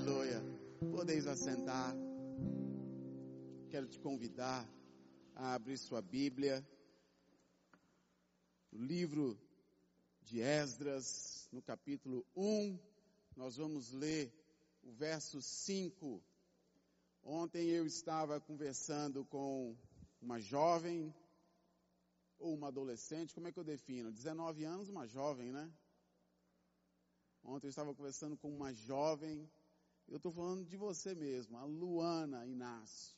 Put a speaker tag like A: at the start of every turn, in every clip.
A: Aleluia. Podeis assentar. Quero te convidar a abrir sua Bíblia. O livro de Esdras, no capítulo 1, nós vamos ler o verso 5. Ontem eu estava conversando com uma jovem ou uma adolescente, como é que eu defino? 19 anos, uma jovem, né? Ontem eu estava conversando com uma jovem, eu estou falando de você mesmo, a Luana Inácio.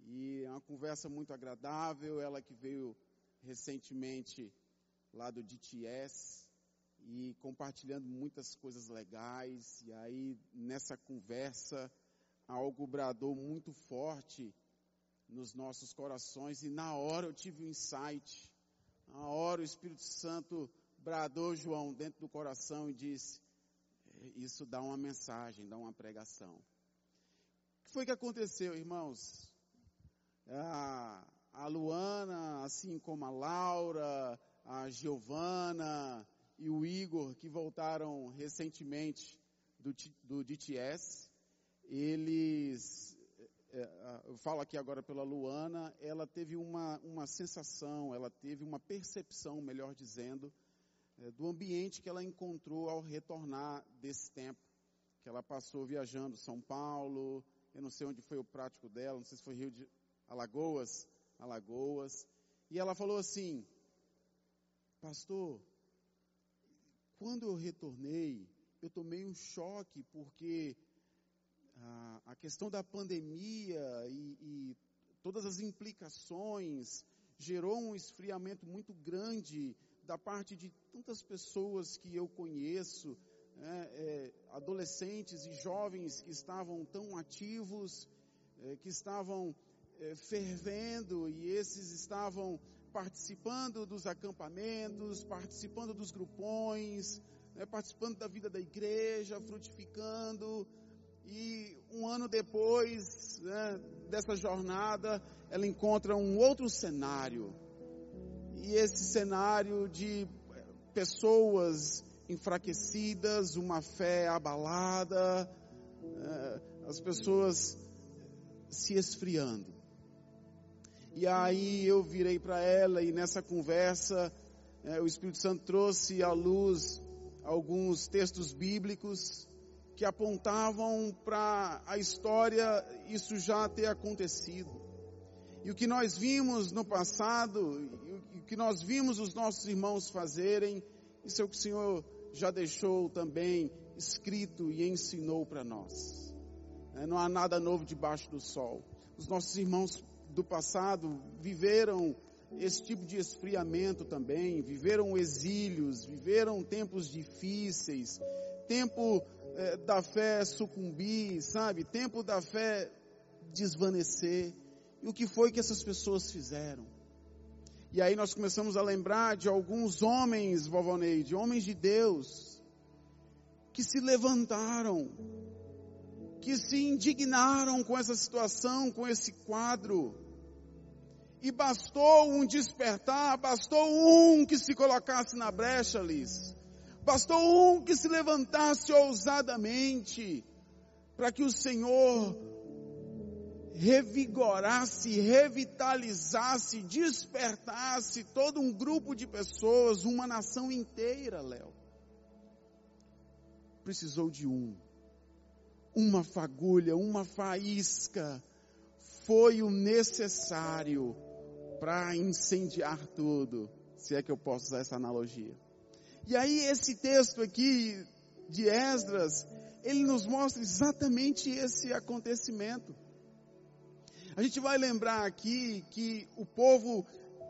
A: E é uma conversa muito agradável, ela que veio recentemente lá do DTS e compartilhando muitas coisas legais. E aí nessa conversa algo bradou muito forte nos nossos corações e na hora eu tive um insight. Na hora o Espírito Santo bradou João dentro do coração e disse: Isso dá uma mensagem, dá uma pregação. O que foi que aconteceu, irmãos? A, a Luana, assim como a Laura, a Giovana e o Igor, que voltaram recentemente do, do DTS, eles é, eu falo aqui agora pela Luana, ela teve uma, uma sensação, ela teve uma percepção, melhor dizendo, é, do ambiente que ela encontrou ao retornar desse tempo, que ela passou viajando São Paulo, eu não sei onde foi o prático dela, não sei se foi Rio de Alagoas, Alagoas, e ela falou assim, pastor, quando eu retornei, eu tomei um choque porque a, a questão da pandemia e, e todas as implicações gerou um esfriamento muito grande da parte de tantas pessoas que eu conheço, né, é, adolescentes e jovens que estavam tão ativos, é, que estavam é, fervendo e esses estavam participando dos acampamentos, participando dos grupões, né, participando da vida da igreja, frutificando. E um ano depois né, dessa jornada, ela encontra um outro cenário e esse cenário de pessoas enfraquecidas, uma fé abalada, eh, as pessoas se esfriando. E aí eu virei para ela e nessa conversa eh, o Espírito Santo trouxe à luz alguns textos bíblicos que apontavam para a história isso já ter acontecido. E o que nós vimos no passado, que nós vimos os nossos irmãos fazerem, isso é o que o Senhor já deixou também escrito e ensinou para nós. É, não há nada novo debaixo do sol. Os nossos irmãos do passado viveram esse tipo de esfriamento também, viveram exílios, viveram tempos difíceis, tempo é, da fé sucumbir, sabe? Tempo da fé desvanecer. E o que foi que essas pessoas fizeram? E aí nós começamos a lembrar de alguns homens, vovó Neide, homens de Deus, que se levantaram, que se indignaram com essa situação, com esse quadro. E bastou um despertar, bastou um que se colocasse na brecha, Liz. Bastou um que se levantasse ousadamente, para que o Senhor revigorasse, revitalizasse, despertasse todo um grupo de pessoas, uma nação inteira, Léo. Precisou de um, uma fagulha, uma faísca, foi o necessário para incendiar tudo, se é que eu posso usar essa analogia. E aí esse texto aqui de Esdras, ele nos mostra exatamente esse acontecimento. A gente vai lembrar aqui que o povo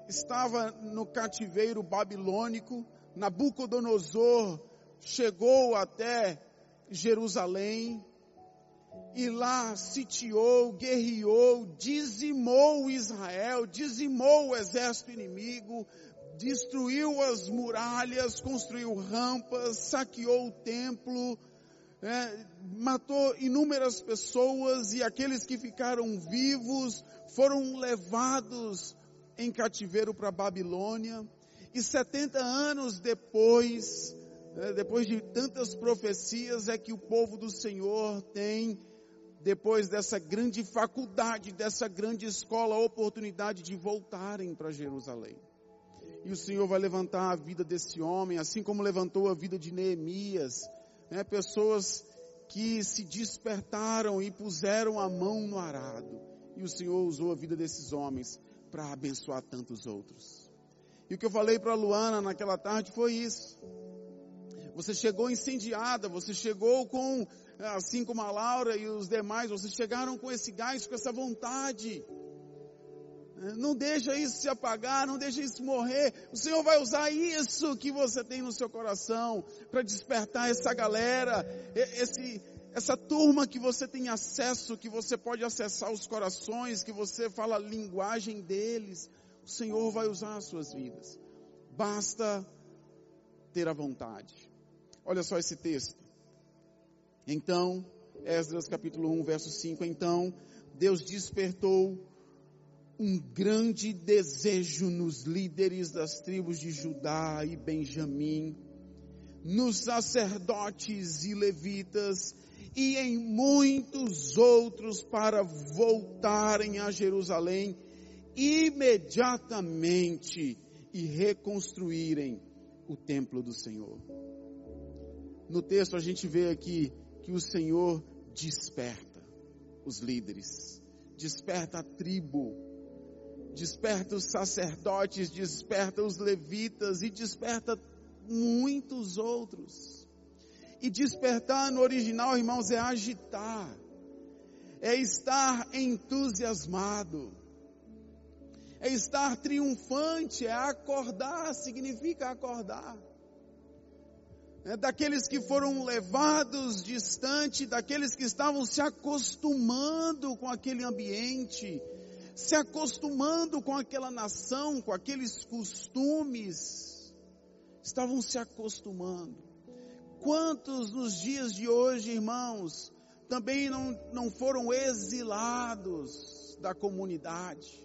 A: estava no cativeiro babilônico, Nabucodonosor chegou até Jerusalém e lá sitiou, guerreou, dizimou Israel, dizimou o exército inimigo, destruiu as muralhas, construiu rampas, saqueou o templo, é, matou inúmeras pessoas e aqueles que ficaram vivos foram levados em cativeiro para Babilônia. E 70 anos depois, né, depois de tantas profecias, é que o povo do Senhor tem, depois dessa grande faculdade, dessa grande escola, a oportunidade de voltarem para Jerusalém. E o Senhor vai levantar a vida desse homem, assim como levantou a vida de Neemias, né, pessoas que se despertaram e puseram a mão no arado. E o Senhor usou a vida desses homens para abençoar tantos outros. E o que eu falei para Luana naquela tarde foi isso. Você chegou incendiada, você chegou com, assim como a Laura e os demais, vocês chegaram com esse gás, com essa vontade. Não deixa isso se apagar, não deixa isso morrer. O Senhor vai usar isso que você tem no seu coração para despertar essa galera, esse, essa turma que você tem acesso, que você pode acessar os corações, que você fala a linguagem deles. O Senhor vai usar as suas vidas. Basta ter a vontade. Olha só esse texto. Então, Esdras capítulo 1, verso 5. Então, Deus despertou um grande desejo nos líderes das tribos de Judá e Benjamim, nos sacerdotes e levitas e em muitos outros para voltarem a Jerusalém imediatamente e reconstruírem o templo do Senhor. No texto a gente vê aqui que o Senhor desperta os líderes, desperta a tribo, desperta os sacerdotes, desperta os levitas e desperta muitos outros. E despertar no original, irmãos, é agitar, é estar entusiasmado, é estar triunfante, é acordar, significa acordar é, daqueles que foram levados distante, daqueles que estavam se acostumando com aquele ambiente, se acostumando com aquela nação, com aqueles costumes, estavam se acostumando. Quantos nos dias de hoje, irmãos, também não, não foram exilados da comunidade?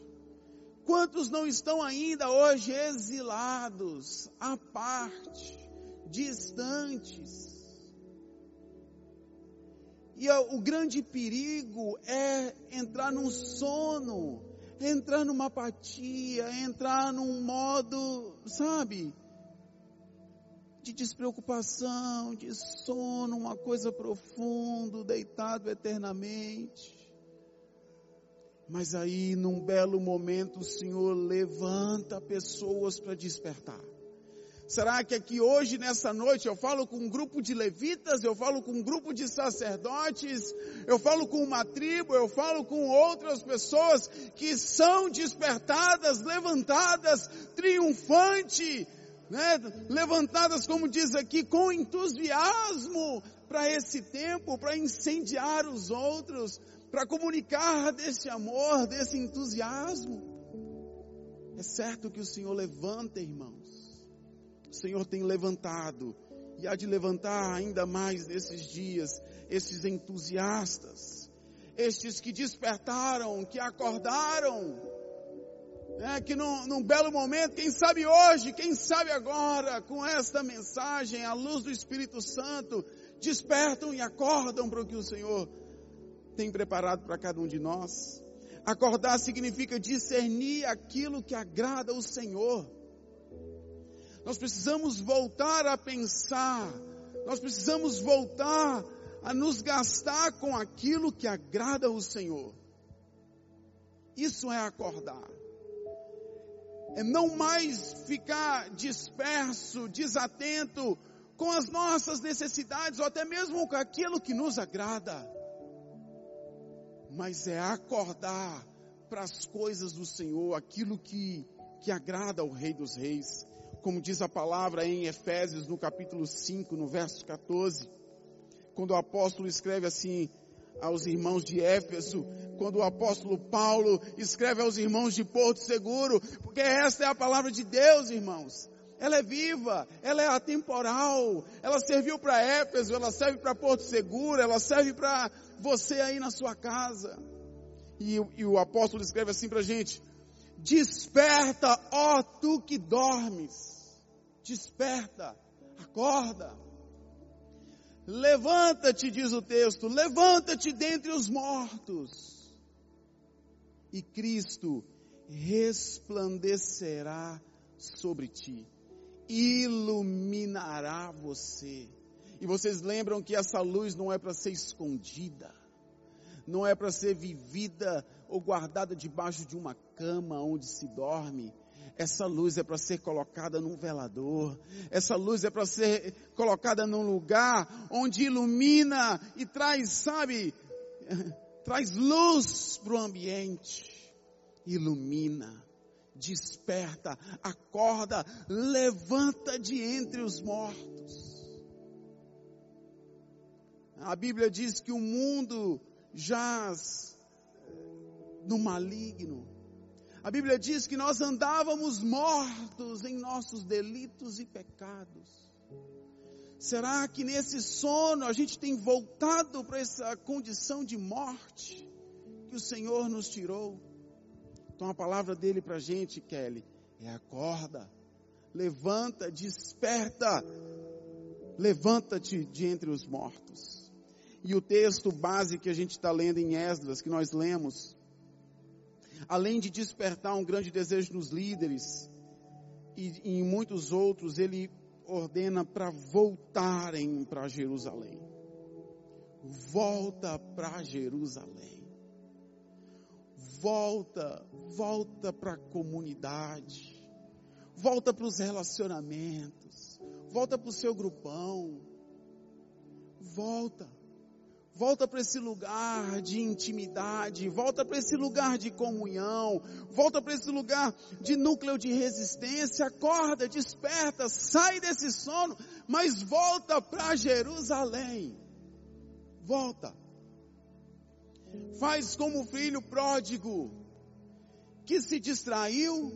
A: Quantos não estão ainda hoje exilados à parte? distantes. E o grande perigo é entrar num sono, entrar numa apatia, entrar num modo, sabe, de despreocupação, de sono, uma coisa profunda, deitado eternamente. Mas aí, num belo momento, o Senhor levanta pessoas para despertar. Será que aqui hoje, nessa noite, eu falo com um grupo de levitas, eu falo com um grupo de sacerdotes, eu falo com uma tribo, eu falo com outras pessoas que são despertadas, levantadas, triunfante, né? levantadas, como diz aqui, com entusiasmo para esse tempo, para incendiar os outros, para comunicar desse amor, desse entusiasmo. É certo que o Senhor levanta, irmãos o Senhor tem levantado e há de levantar ainda mais nesses dias esses entusiastas, estes que despertaram, que acordaram, né, que num, num belo momento, quem sabe hoje, quem sabe agora, com esta mensagem, à luz do Espírito Santo, despertam e acordam para o que o Senhor tem preparado para cada um de nós. Acordar significa discernir aquilo que agrada ao Senhor. Nós precisamos voltar a pensar, nós precisamos voltar a nos gastar com aquilo que agrada ao Senhor. Isso é acordar. É não mais ficar disperso, desatento com as nossas necessidades ou até mesmo com aquilo que nos agrada. Mas é acordar para as coisas do Senhor, aquilo que, que agrada ao Rei dos Reis como diz a palavra em Efésios, no capítulo 5, no verso 14, quando o apóstolo escreve assim aos irmãos de Éfeso, quando o apóstolo Paulo escreve aos irmãos de Porto Seguro, porque esta é a palavra de Deus, irmãos. Ela é viva, ela é atemporal, ela serviu para Éfeso, ela serve para Porto Seguro, ela serve para você aí na sua casa. E, e o apóstolo escreve assim para a gente: Desperta, ó tu que dormes desperta, Acorda. Levanta-te, diz o texto, levanta-te dentre os mortos. E Cristo resplandecerá sobre ti, iluminará você. E vocês lembram que essa luz não é para ser escondida, não é para ser vivida ou guardada debaixo de uma cama onde se dorme. Essa luz é para ser colocada num velador. Essa luz é para ser colocada num lugar onde ilumina e traz, sabe, traz luz para o ambiente. Ilumina, desperta, acorda, levanta de entre os mortos. A Bíblia diz que o mundo jaz no maligno. A Bíblia diz que nós andávamos mortos em nossos delitos e pecados. Será que nesse sono a gente tem voltado para essa condição de morte que o Senhor nos tirou? Então a palavra dele para a gente, Kelly, é acorda, levanta, desperta, levanta-te de entre os mortos. E o texto base que a gente está lendo em Esdras, que nós lemos, além de despertar um grande desejo nos líderes e, em muitos outros, ele ordena para voltarem para Jerusalém. Volta para Jerusalém. Volta, volta para a comunidade. Volta para os relacionamentos. Volta para o seu grupão. Volta. Volta para esse lugar de intimidade, volta para esse lugar de comunhão, volta para esse lugar de núcleo de resistência, acorda, desperta, sai desse sono, mas volta para Jerusalém. Volta. Faz como o filho pródigo, que se distraiu,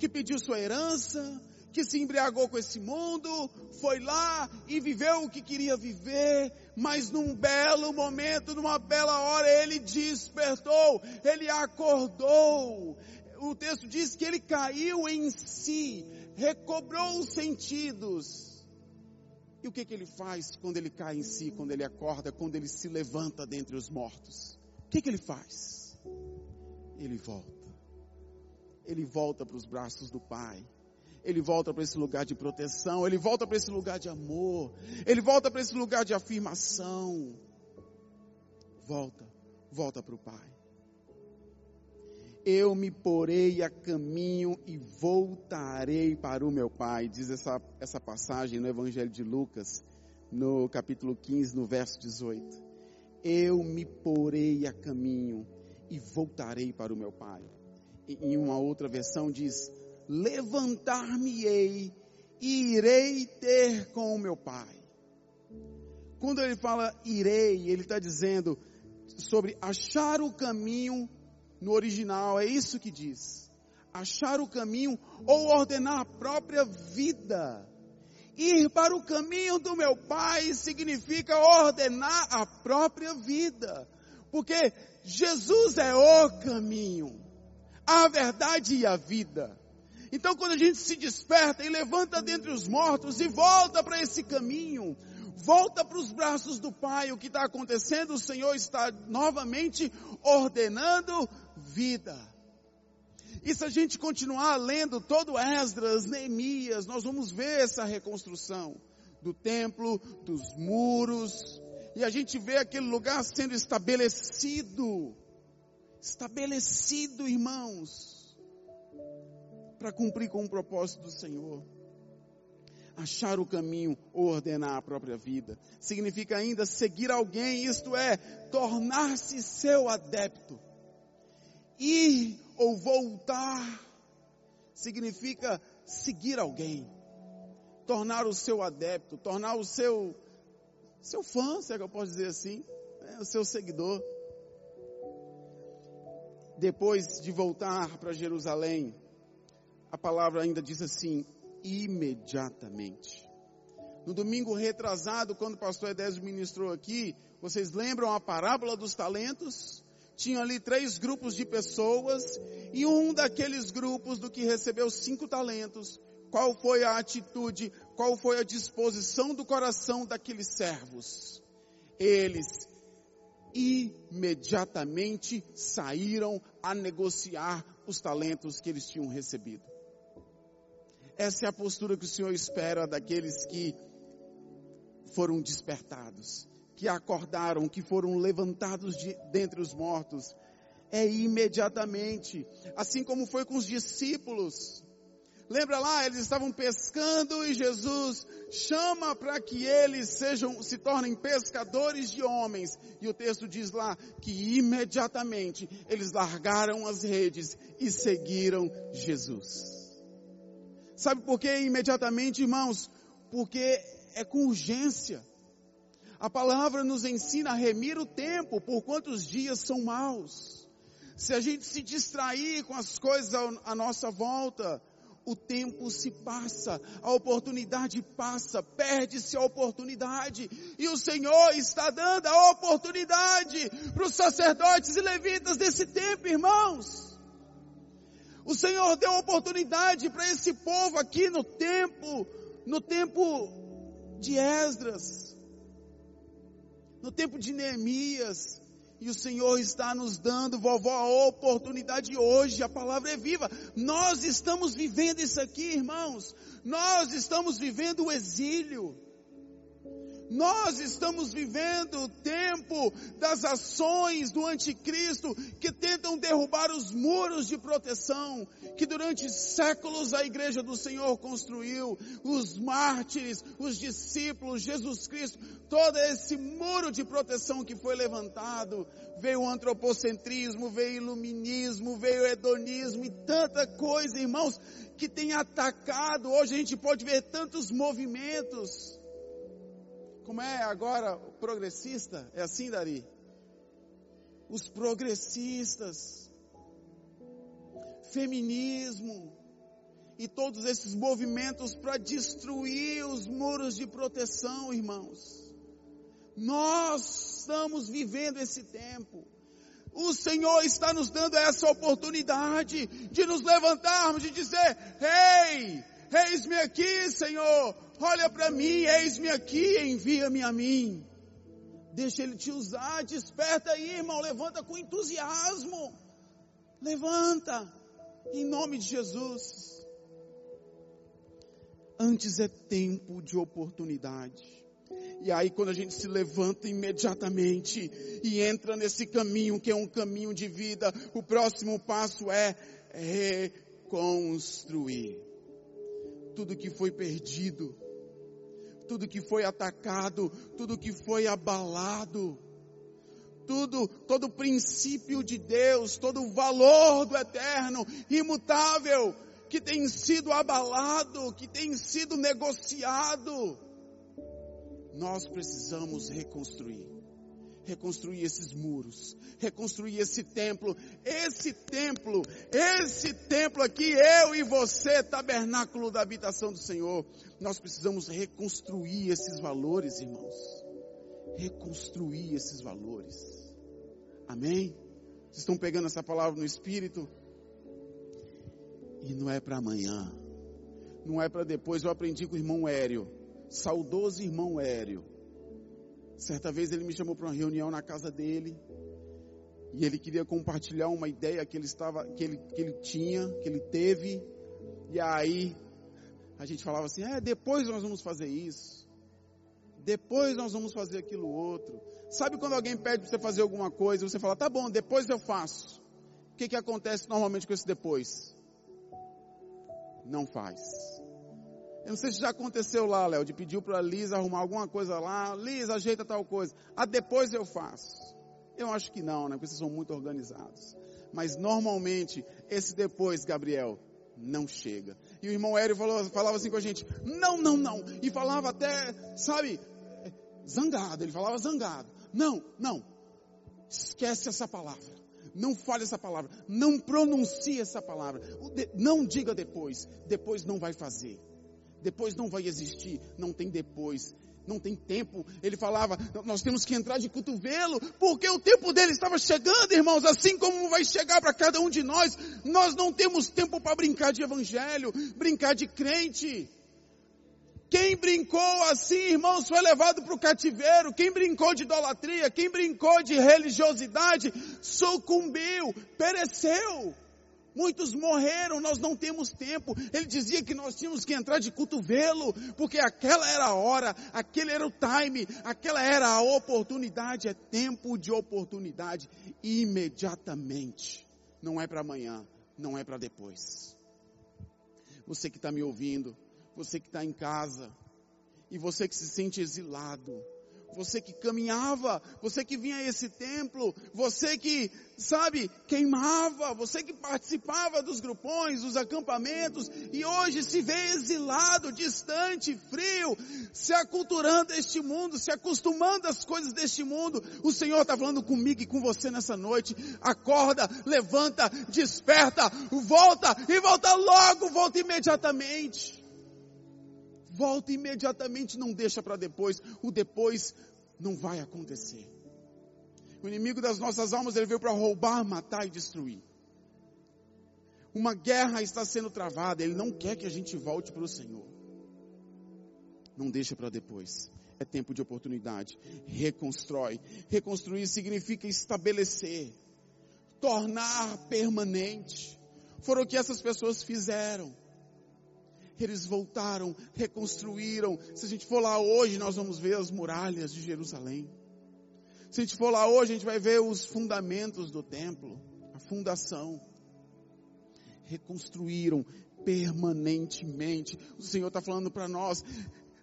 A: que pediu sua herança, que se embriagou com esse mundo, foi lá e viveu o que queria viver, mas num belo momento, numa bela hora, ele despertou, ele acordou. O texto diz que ele caiu em si, recobrou os sentidos. E o que, que ele faz quando ele cai em si, quando ele acorda, quando ele se levanta dentre os mortos? O que, que ele faz? Ele volta. Ele volta para os braços do Pai ele volta para esse lugar de proteção, ele volta para esse lugar de amor, ele volta para esse lugar de afirmação. Volta, volta para o Pai. Eu me porei a caminho e voltarei para o meu Pai, diz essa, essa passagem no Evangelho de Lucas, no capítulo 15, no verso 18. Eu me porei a caminho e voltarei para o meu Pai. E, em uma outra versão diz: levantar-me-ei e irei ter com o meu Pai. Quando ele fala irei, ele está dizendo sobre achar o caminho no original, é isso que diz. Achar o caminho ou ordenar a própria vida. Ir para o caminho do meu Pai significa ordenar a própria vida. Porque Jesus é o caminho, a verdade e a vida. Então, quando a gente se desperta e levanta dentre os mortos e volta para esse caminho, volta para os braços do Pai, o que está acontecendo? O Senhor está novamente ordenando vida. E se a gente continuar lendo todo Esdras, Neemias, nós vamos ver essa reconstrução do templo, dos muros, e a gente vê aquele lugar sendo estabelecido. Estabelecido, irmãos para cumprir com o propósito do Senhor. Achar o caminho ou ordenar a própria vida. Significa ainda seguir alguém, isto é, tornar-se seu adepto. Ir ou voltar significa seguir alguém. Tornar o seu adepto, tornar o seu, seu fã, se é que eu posso dizer assim, né, o seu seguidor. Depois de voltar para Jerusalém, a palavra ainda diz assim, imediatamente. No domingo retrasado, quando o pastor Edésio ministrou aqui, vocês lembram a parábola dos talentos? Tinha ali três grupos de pessoas, e um daqueles grupos do que recebeu cinco talentos, qual foi a atitude? qual foi a disposição do coração daqueles servos? Eles imediatamente saíram a negociar os talentos que eles tinham recebido. Essa é a postura que o Senhor espera daqueles que foram despertados, que acordaram, que foram levantados de, dentre os mortos. É imediatamente, assim como foi com os discípulos. Lembra lá, eles estavam pescando e Jesus chama para que eles sejam, se tornem pescadores de homens. E o texto diz lá que imediatamente eles largaram as redes e seguiram Jesus. Sabe por que imediatamente, irmãos? Porque é com urgência. A palavra nos ensina a remir o tempo, por quantos dias são maus. Se a gente se distrair com as coisas à nossa volta, o tempo se passa, a oportunidade passa, perde-se a oportunidade, e o Senhor está dando a oportunidade para os sacerdotes e levitas desse tempo, irmãos. O Senhor deu oportunidade para esse povo aqui no tempo, no tempo de Esdras, no tempo de Neemias, e o Senhor está nos dando, vovó, a oportunidade hoje. A palavra é viva. Nós estamos vivendo isso aqui, irmãos. Nós estamos vivendo o exílio. Nós estamos vivendo o tempo das ações do anticristo que tentam derrubar os muros de proteção que durante séculos a igreja do Senhor construiu, os mártires, os discípulos, Jesus Cristo, todo esse muro de proteção que foi levantado, veio o antropocentrismo, veio o iluminismo, veio o hedonismo e tanta coisa, irmãos, que tem atacado. Hoje a gente pode ver tantos movimentos como é agora progressista? É assim, Dari? Os progressistas, feminismo e todos esses movimentos para destruir os muros de proteção, irmãos. Nós estamos vivendo esse tempo. O Senhor está nos dando essa oportunidade de nos levantarmos, de dizer: Ei, eis-me aqui, Senhor, olha para mim, eis-me aqui, envia-me a mim. Deixa Ele te usar, desperta aí, irmão, levanta com entusiasmo. Levanta, em nome de Jesus. Antes é tempo de oportunidade. E aí, quando a gente se levanta imediatamente e entra nesse caminho que é um caminho de vida, o próximo passo é reconstruir tudo que foi perdido, tudo que foi atacado, tudo que foi abalado, tudo, todo princípio de Deus, todo valor do eterno, imutável, que tem sido abalado, que tem sido negociado, nós precisamos reconstruir reconstruir esses muros, reconstruir esse templo, esse templo, esse templo aqui, eu e você, tabernáculo da habitação do Senhor. Nós precisamos reconstruir esses valores, irmãos. Reconstruir esses valores. Amém? Vocês estão pegando essa palavra no espírito? E não é para amanhã. Não é para depois. Eu aprendi com o irmão Hério, saudoso irmão Hério Certa vez ele me chamou para uma reunião na casa dele e ele queria compartilhar uma ideia que ele estava, que ele, que ele tinha, que ele teve. E aí a gente falava assim: é, depois nós vamos fazer isso. Depois nós vamos fazer aquilo outro. Sabe quando alguém pede para você fazer alguma coisa, você fala: tá bom, depois eu faço. O que que acontece normalmente com esse depois? Não faz. Eu não sei se já aconteceu lá, Léo, de pedir para a Liz arrumar alguma coisa lá. Liz, ajeita tal coisa. Ah, depois eu faço. Eu acho que não, né? Porque vocês são muito organizados. Mas normalmente, esse depois, Gabriel, não chega. E o irmão Hélio falou, falava assim com a gente, não, não, não. E falava até, sabe, zangado. Ele falava zangado. Não, não. Esquece essa palavra. Não fale essa palavra. Não pronuncie essa palavra. Não diga depois. Depois não vai fazer depois não vai existir, não tem depois, não tem tempo. Ele falava, nós temos que entrar de cotovelo, porque o tempo dele estava chegando, irmãos, assim como vai chegar para cada um de nós. Nós não temos tempo para brincar de evangelho, brincar de crente. Quem brincou assim, irmãos, foi levado para o cativeiro. Quem brincou de idolatria, quem brincou de religiosidade, sucumbiu, pereceu. Muitos morreram, nós não temos tempo. Ele dizia que nós tínhamos que entrar de cotovelo, porque aquela era a hora, aquele era o time, aquela era a oportunidade. É tempo de oportunidade imediatamente. Não é para amanhã, não é para depois. Você que está me ouvindo, você que está em casa, e você que se sente exilado, você que caminhava, você que vinha a esse templo, você que, sabe, queimava, você que participava dos grupões, dos acampamentos, e hoje se vê exilado, distante, frio, se aculturando este mundo, se acostumando às coisas deste mundo. O Senhor está falando comigo e com você nessa noite. Acorda, levanta, desperta, volta e volta logo, volta imediatamente. Volta imediatamente, não deixa para depois. O depois não vai acontecer. O inimigo das nossas almas, ele veio para roubar, matar e destruir. Uma guerra está sendo travada, ele não quer que a gente volte para o Senhor. Não deixa para depois. É tempo de oportunidade. Reconstrói. Reconstruir significa estabelecer, tornar permanente. Foram o que essas pessoas fizeram eles voltaram, reconstruíram. Se a gente for lá hoje, nós vamos ver as muralhas de Jerusalém. Se a gente for lá hoje, a gente vai ver os fundamentos do templo, a fundação. Reconstruíram permanentemente. O Senhor está falando para nós,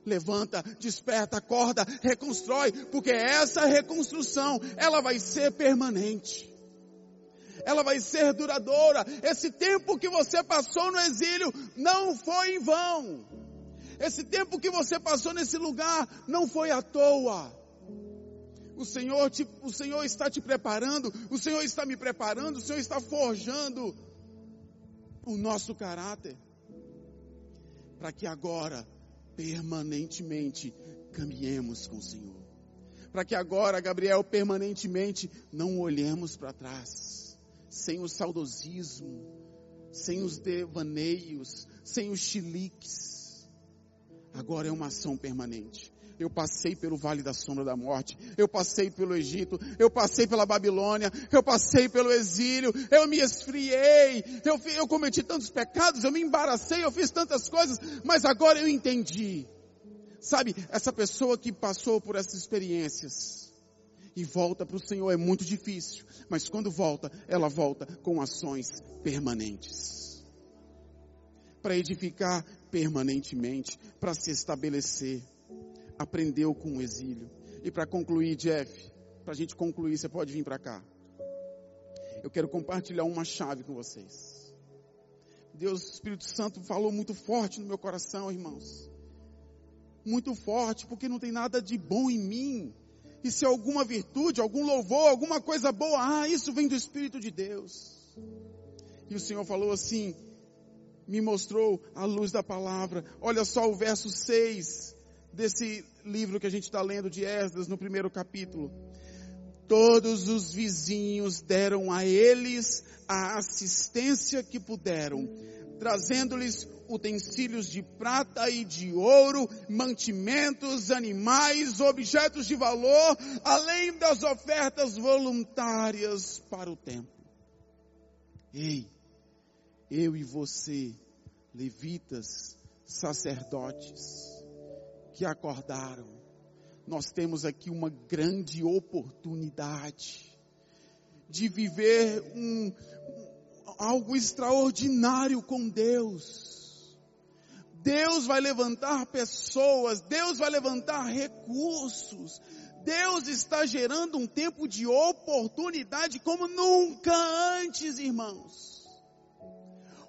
A: levanta, desperta, acorda, reconstrói, porque essa reconstrução, ela vai ser permanente ela vai ser duradoura. Esse tempo que você passou no exílio não foi em vão. Esse tempo que você passou nesse lugar não foi à toa. O Senhor, te, o Senhor está te preparando, o Senhor está me preparando, o Senhor está forjando o nosso caráter. Para que agora, permanentemente, caminhemos com o Senhor. Para que agora, Gabriel, permanentemente, não olhemos para trás sem o saudosismo, sem os devaneios, sem os chiliques. Agora é uma ação permanente. Eu passei pelo vale da sombra da morte, eu passei pelo Egito, eu passei pela Babilônia, eu passei pelo exílio, eu me esfriei, eu, eu cometi tantos pecados, eu me embaracei, eu fiz tantas coisas, mas agora eu entendi. Sabe, essa pessoa que passou por essas experiências, e volta para o Senhor é muito difícil, mas quando volta, ela volta com ações permanentes. Para edificar permanentemente, para se estabelecer. Aprendeu com o exílio. E para concluir, Jeff, para a gente concluir, você pode vir para cá. Eu quero compartilhar uma chave com vocês. Deus, Espírito Santo, falou muito forte no meu coração, irmãos. Muito forte, porque não tem nada de bom em mim. E se alguma virtude, algum louvor, alguma coisa boa, ah, isso vem do Espírito de Deus. E o Senhor falou assim, me mostrou a luz da palavra. Olha só o verso 6 desse livro que a gente está lendo de Esdras, no primeiro capítulo. Todos os vizinhos deram a eles a assistência que puderam, trazendo-lhes utensílios de prata e de ouro, mantimentos, animais, objetos de valor, além das ofertas voluntárias para o templo. Ei, eu e você, levitas, sacerdotes, que acordaram, nós temos aqui uma grande oportunidade de viver um, algo extraordinário com Deus. Deus vai levantar pessoas, Deus vai levantar recursos. Deus está gerando um tempo de oportunidade como nunca antes, irmãos.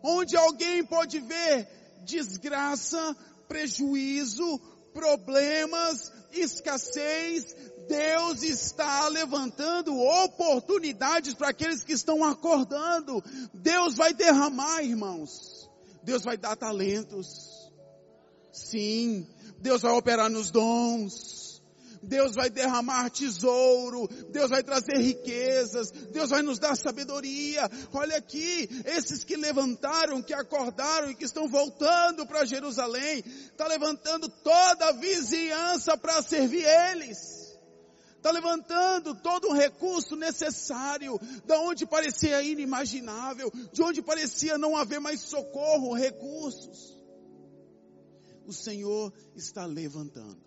A: Onde alguém pode ver desgraça, prejuízo, problemas, escassez, Deus está levantando oportunidades para aqueles que estão acordando. Deus vai derramar, irmãos. Deus vai dar talentos. Sim, Deus vai operar nos dons. Deus vai derramar tesouro, Deus vai trazer riquezas, Deus vai nos dar sabedoria. Olha aqui, esses que levantaram, que acordaram e que estão voltando para Jerusalém, está levantando toda a vizinhança para servir eles está levantando todo um recurso necessário, da onde parecia inimaginável, de onde parecia não haver mais socorro, recursos. O Senhor está levantando.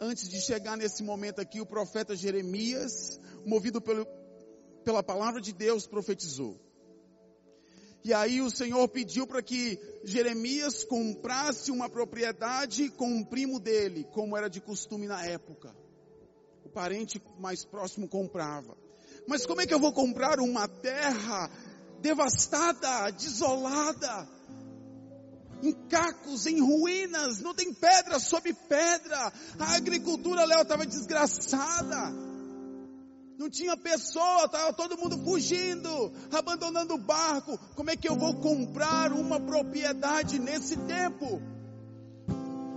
A: Antes de chegar nesse momento aqui, o profeta Jeremias, movido pelo, pela palavra de Deus, profetizou. E aí o Senhor pediu para que Jeremias comprasse uma propriedade com um primo dele, como era de costume na época parente mais próximo comprava. Mas como é que eu vou comprar uma terra devastada, desolada, em cacos, em ruínas, não tem pedra sobre pedra, a agricultura, Léo, estava desgraçada, não tinha pessoa, estava todo mundo fugindo, abandonando o barco, como é que eu vou comprar uma propriedade nesse tempo?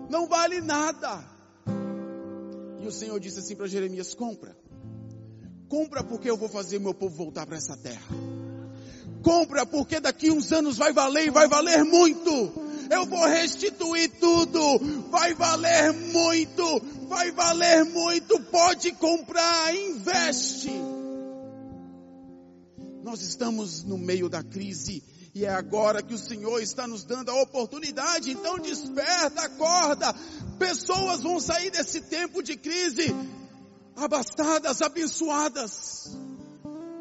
A: Não vale nada. E o Senhor disse assim para Jeremias: compra. Compra porque eu vou fazer meu povo voltar para essa terra. Compra porque daqui uns anos vai valer e vai valer muito. Eu vou restituir tudo. Vai valer muito. Vai valer muito. Pode comprar, investe. Nós estamos no meio da crise e é agora que o Senhor está nos dando a oportunidade. Então desperta, acorda. Pessoas vão sair desse tempo de crise abastadas, abençoadas.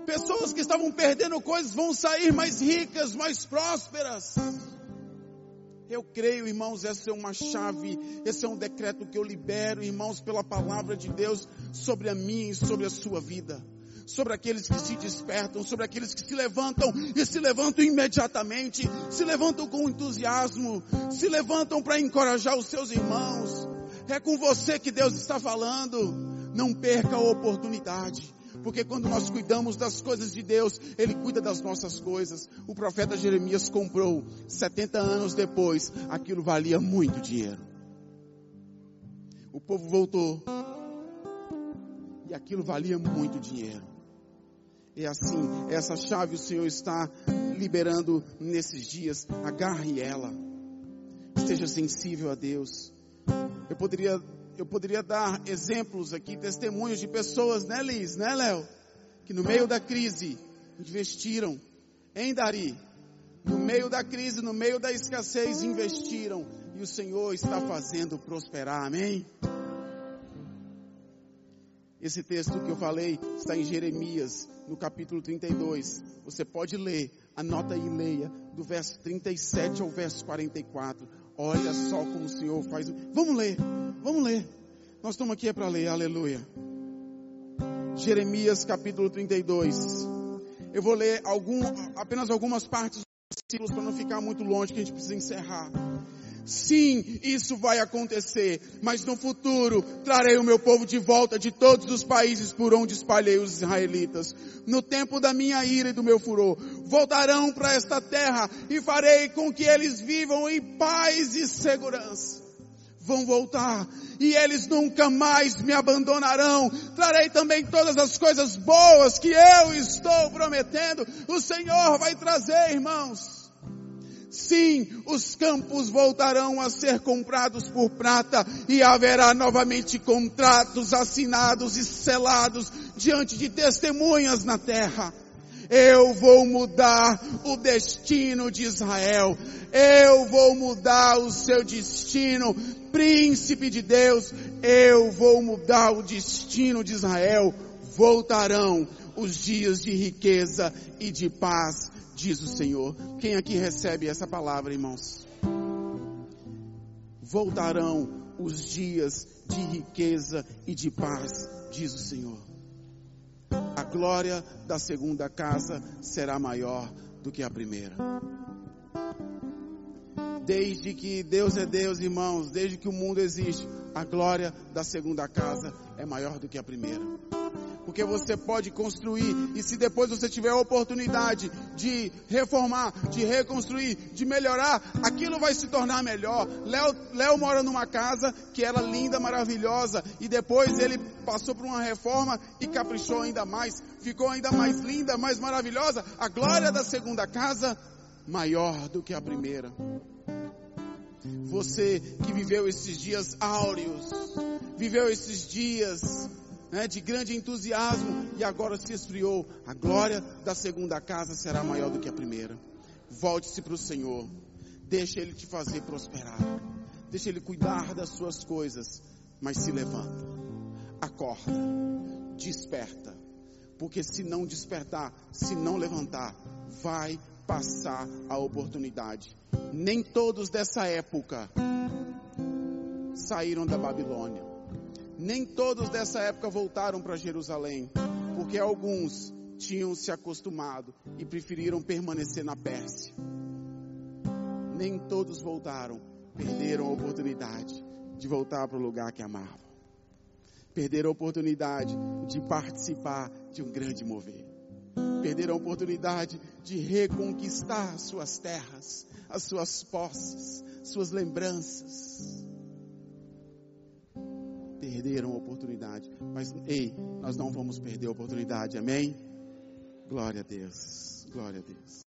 A: Pessoas que estavam perdendo coisas vão sair mais ricas, mais prósperas. Eu creio, irmãos, essa é uma chave, esse é um decreto que eu libero, irmãos, pela palavra de Deus sobre a minha e sobre a sua vida sobre aqueles que se despertam, sobre aqueles que se levantam e se levantam imediatamente, se levantam com entusiasmo, se levantam para encorajar os seus irmãos. É com você que Deus está falando. Não perca a oportunidade. Porque quando nós cuidamos das coisas de Deus, Ele cuida das nossas coisas. O profeta Jeremias comprou, 70 anos depois, aquilo valia muito dinheiro. O povo voltou. E aquilo valia muito dinheiro. E assim, essa chave o Senhor está liberando nesses dias. Agarre ela. Esteja sensível a Deus. Eu poderia, eu poderia dar exemplos aqui, testemunhos de pessoas, né, Liz, né, Léo? Que no meio da crise investiram em Dari. No meio da crise, no meio da escassez, investiram. E o Senhor está fazendo prosperar. Amém? Esse texto que eu falei está em Jeremias, no capítulo 32. Você pode ler, anota e leia, do verso 37 ao verso 44. Olha só como o Senhor faz. Vamos ler, vamos ler. Nós estamos aqui é para ler, aleluia. Jeremias capítulo 32. Eu vou ler algum, apenas algumas partes dos versículos para não ficar muito longe, que a gente precisa encerrar. Sim, isso vai acontecer, mas no futuro trarei o meu povo de volta de todos os países por onde espalhei os israelitas. No tempo da minha ira e do meu furor, voltarão para esta terra e farei com que eles vivam em paz e segurança. Vão voltar e eles nunca mais me abandonarão. Trarei também todas as coisas boas que eu estou prometendo. O Senhor vai trazer, irmãos. Sim, os campos voltarão a ser comprados por prata e haverá novamente contratos assinados e selados diante de testemunhas na terra. Eu vou mudar o destino de Israel. Eu vou mudar o seu destino, príncipe de Deus. Eu vou mudar o destino de Israel. Voltarão os dias de riqueza e de paz diz o Senhor. Quem aqui recebe essa palavra, irmãos? Voltarão os dias de riqueza e de paz, diz o Senhor. A glória da segunda casa será maior do que a primeira. Desde que Deus é Deus, irmãos, desde que o mundo existe, a glória da segunda casa é maior do que a primeira. Porque você pode construir. E se depois você tiver a oportunidade de reformar, de reconstruir, de melhorar, aquilo vai se tornar melhor. Léo, mora numa casa que era linda, maravilhosa, e depois ele passou por uma reforma e caprichou ainda mais, ficou ainda mais linda, mais maravilhosa. A glória da segunda casa maior do que a primeira. Você que viveu esses dias áureos, viveu esses dias né, de grande entusiasmo e agora se esfriou. A glória da segunda casa será maior do que a primeira. Volte-se para o Senhor. Deixa Ele te fazer prosperar. Deixa Ele cuidar das suas coisas. Mas se levanta. Acorda. Desperta. Porque se não despertar, se não levantar, vai passar a oportunidade. Nem todos dessa época saíram da Babilônia. Nem todos dessa época voltaram para Jerusalém, porque alguns tinham se acostumado e preferiram permanecer na Pérsia. Nem todos voltaram, perderam a oportunidade de voltar para o lugar que amavam. Perderam a oportunidade de participar de um grande mover. Perderam a oportunidade de reconquistar suas terras, as suas posses, suas lembranças perderam a oportunidade. Mas, ei, nós não vamos perder a oportunidade, amém? Glória a Deus, glória a Deus.